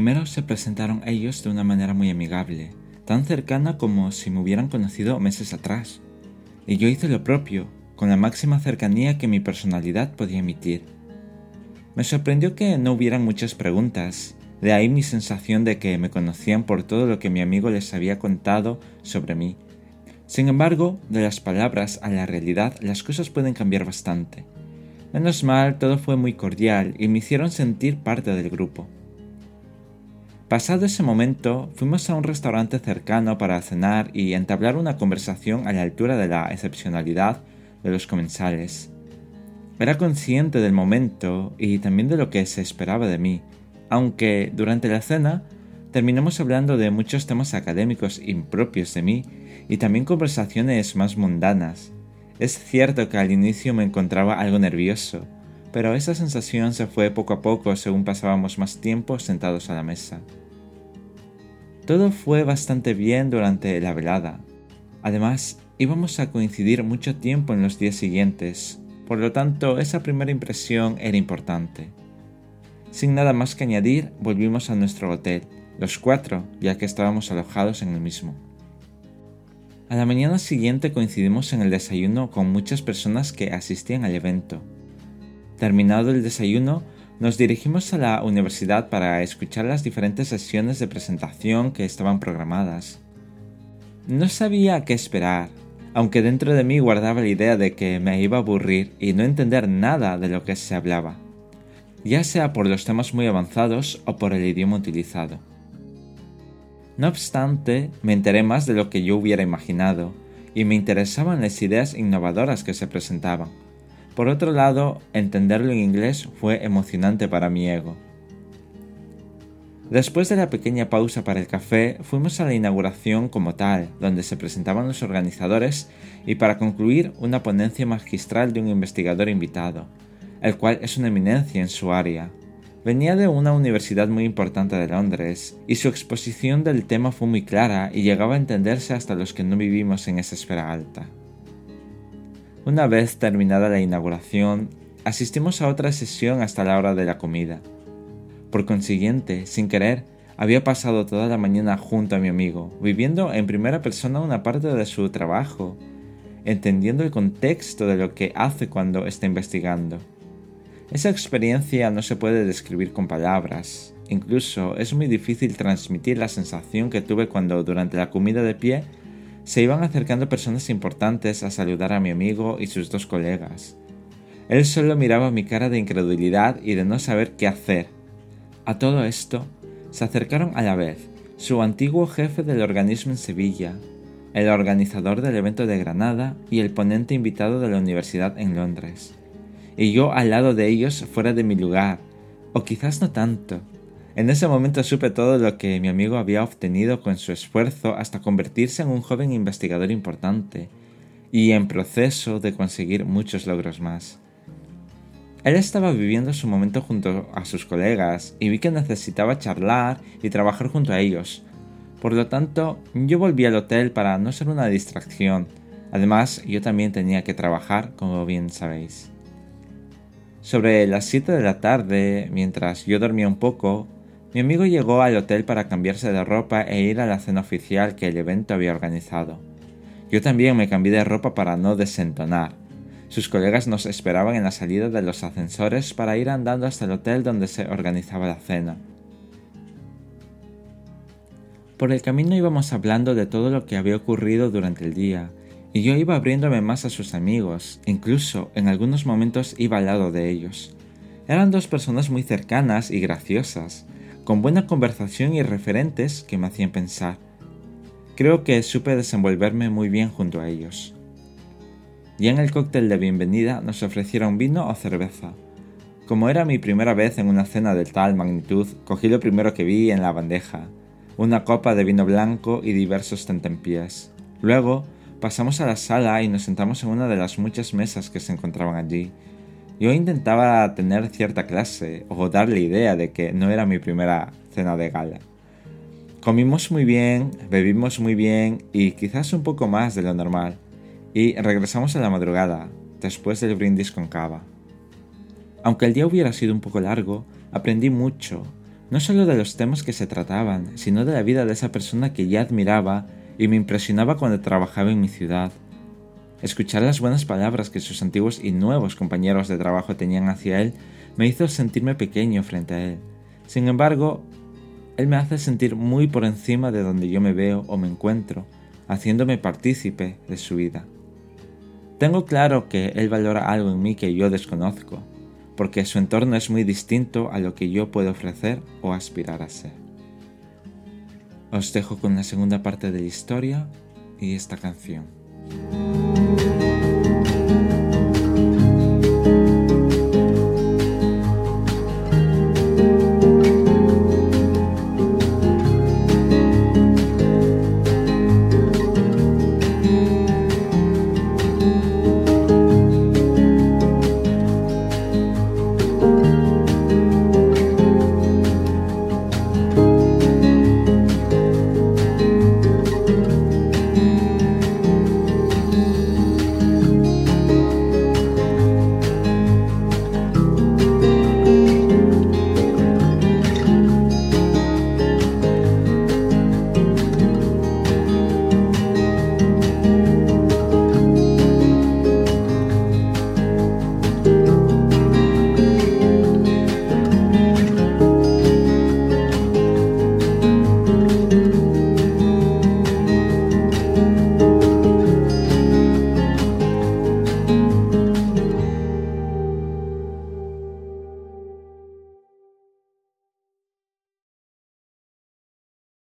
Primero se presentaron ellos de una manera muy amigable, tan cercana como si me hubieran conocido meses atrás. Y yo hice lo propio, con la máxima cercanía que mi personalidad podía emitir. Me sorprendió que no hubieran muchas preguntas, de ahí mi sensación de que me conocían por todo lo que mi amigo les había contado sobre mí. Sin embargo, de las palabras a la realidad las cosas pueden cambiar bastante. Menos mal, todo fue muy cordial y me hicieron sentir parte del grupo. Pasado ese momento, fuimos a un restaurante cercano para cenar y entablar una conversación a la altura de la excepcionalidad de los comensales. Era consciente del momento y también de lo que se esperaba de mí, aunque durante la cena terminamos hablando de muchos temas académicos impropios de mí y también conversaciones más mundanas. Es cierto que al inicio me encontraba algo nervioso, pero esa sensación se fue poco a poco según pasábamos más tiempo sentados a la mesa. Todo fue bastante bien durante la velada. Además, íbamos a coincidir mucho tiempo en los días siguientes, por lo tanto esa primera impresión era importante. Sin nada más que añadir, volvimos a nuestro hotel, los cuatro, ya que estábamos alojados en el mismo. A la mañana siguiente coincidimos en el desayuno con muchas personas que asistían al evento. Terminado el desayuno, nos dirigimos a la universidad para escuchar las diferentes sesiones de presentación que estaban programadas. No sabía qué esperar, aunque dentro de mí guardaba la idea de que me iba a aburrir y no entender nada de lo que se hablaba ya sea por los temas muy avanzados o por el idioma utilizado. No obstante, me enteré más de lo que yo hubiera imaginado, y me interesaban las ideas innovadoras que se presentaban. Por otro lado, entenderlo en inglés fue emocionante para mi ego. Después de la pequeña pausa para el café, fuimos a la inauguración como tal, donde se presentaban los organizadores y para concluir una ponencia magistral de un investigador invitado, el cual es una eminencia en su área. Venía de una universidad muy importante de Londres, y su exposición del tema fue muy clara y llegaba a entenderse hasta los que no vivimos en esa esfera alta. Una vez terminada la inauguración, asistimos a otra sesión hasta la hora de la comida. Por consiguiente, sin querer, había pasado toda la mañana junto a mi amigo, viviendo en primera persona una parte de su trabajo, entendiendo el contexto de lo que hace cuando está investigando. Esa experiencia no se puede describir con palabras. Incluso es muy difícil transmitir la sensación que tuve cuando durante la comida de pie se iban acercando personas importantes a saludar a mi amigo y sus dos colegas. Él solo miraba mi cara de incredulidad y de no saber qué hacer. A todo esto, se acercaron a la vez su antiguo jefe del organismo en Sevilla, el organizador del evento de Granada y el ponente invitado de la universidad en Londres y yo al lado de ellos fuera de mi lugar, o quizás no tanto. En ese momento supe todo lo que mi amigo había obtenido con su esfuerzo hasta convertirse en un joven investigador importante, y en proceso de conseguir muchos logros más. Él estaba viviendo su momento junto a sus colegas y vi que necesitaba charlar y trabajar junto a ellos. Por lo tanto, yo volví al hotel para no ser una distracción. Además, yo también tenía que trabajar, como bien sabéis. Sobre las 7 de la tarde, mientras yo dormía un poco, mi amigo llegó al hotel para cambiarse de ropa e ir a la cena oficial que el evento había organizado. Yo también me cambié de ropa para no desentonar. Sus colegas nos esperaban en la salida de los ascensores para ir andando hasta el hotel donde se organizaba la cena. Por el camino íbamos hablando de todo lo que había ocurrido durante el día, y yo iba abriéndome más a sus amigos, incluso en algunos momentos iba al lado de ellos. Eran dos personas muy cercanas y graciosas, con buena conversación y referentes que me hacían pensar. Creo que supe desenvolverme muy bien junto a ellos. Y en el cóctel de bienvenida nos ofrecieron vino o cerveza. Como era mi primera vez en una cena de tal magnitud, cogí lo primero que vi en la bandeja, una copa de vino blanco y diversos tentempiés. Luego, Pasamos a la sala y nos sentamos en una de las muchas mesas que se encontraban allí. Yo intentaba tener cierta clase o darle idea de que no era mi primera cena de gala. Comimos muy bien, bebimos muy bien y quizás un poco más de lo normal. Y regresamos a la madrugada, después del brindis con cava. Aunque el día hubiera sido un poco largo, aprendí mucho, no solo de los temas que se trataban, sino de la vida de esa persona que ya admiraba y me impresionaba cuando trabajaba en mi ciudad. Escuchar las buenas palabras que sus antiguos y nuevos compañeros de trabajo tenían hacia él me hizo sentirme pequeño frente a él. Sin embargo, él me hace sentir muy por encima de donde yo me veo o me encuentro, haciéndome partícipe de su vida. Tengo claro que él valora algo en mí que yo desconozco, porque su entorno es muy distinto a lo que yo puedo ofrecer o aspirar a ser. Os dejo con la segunda parte de la historia y esta canción.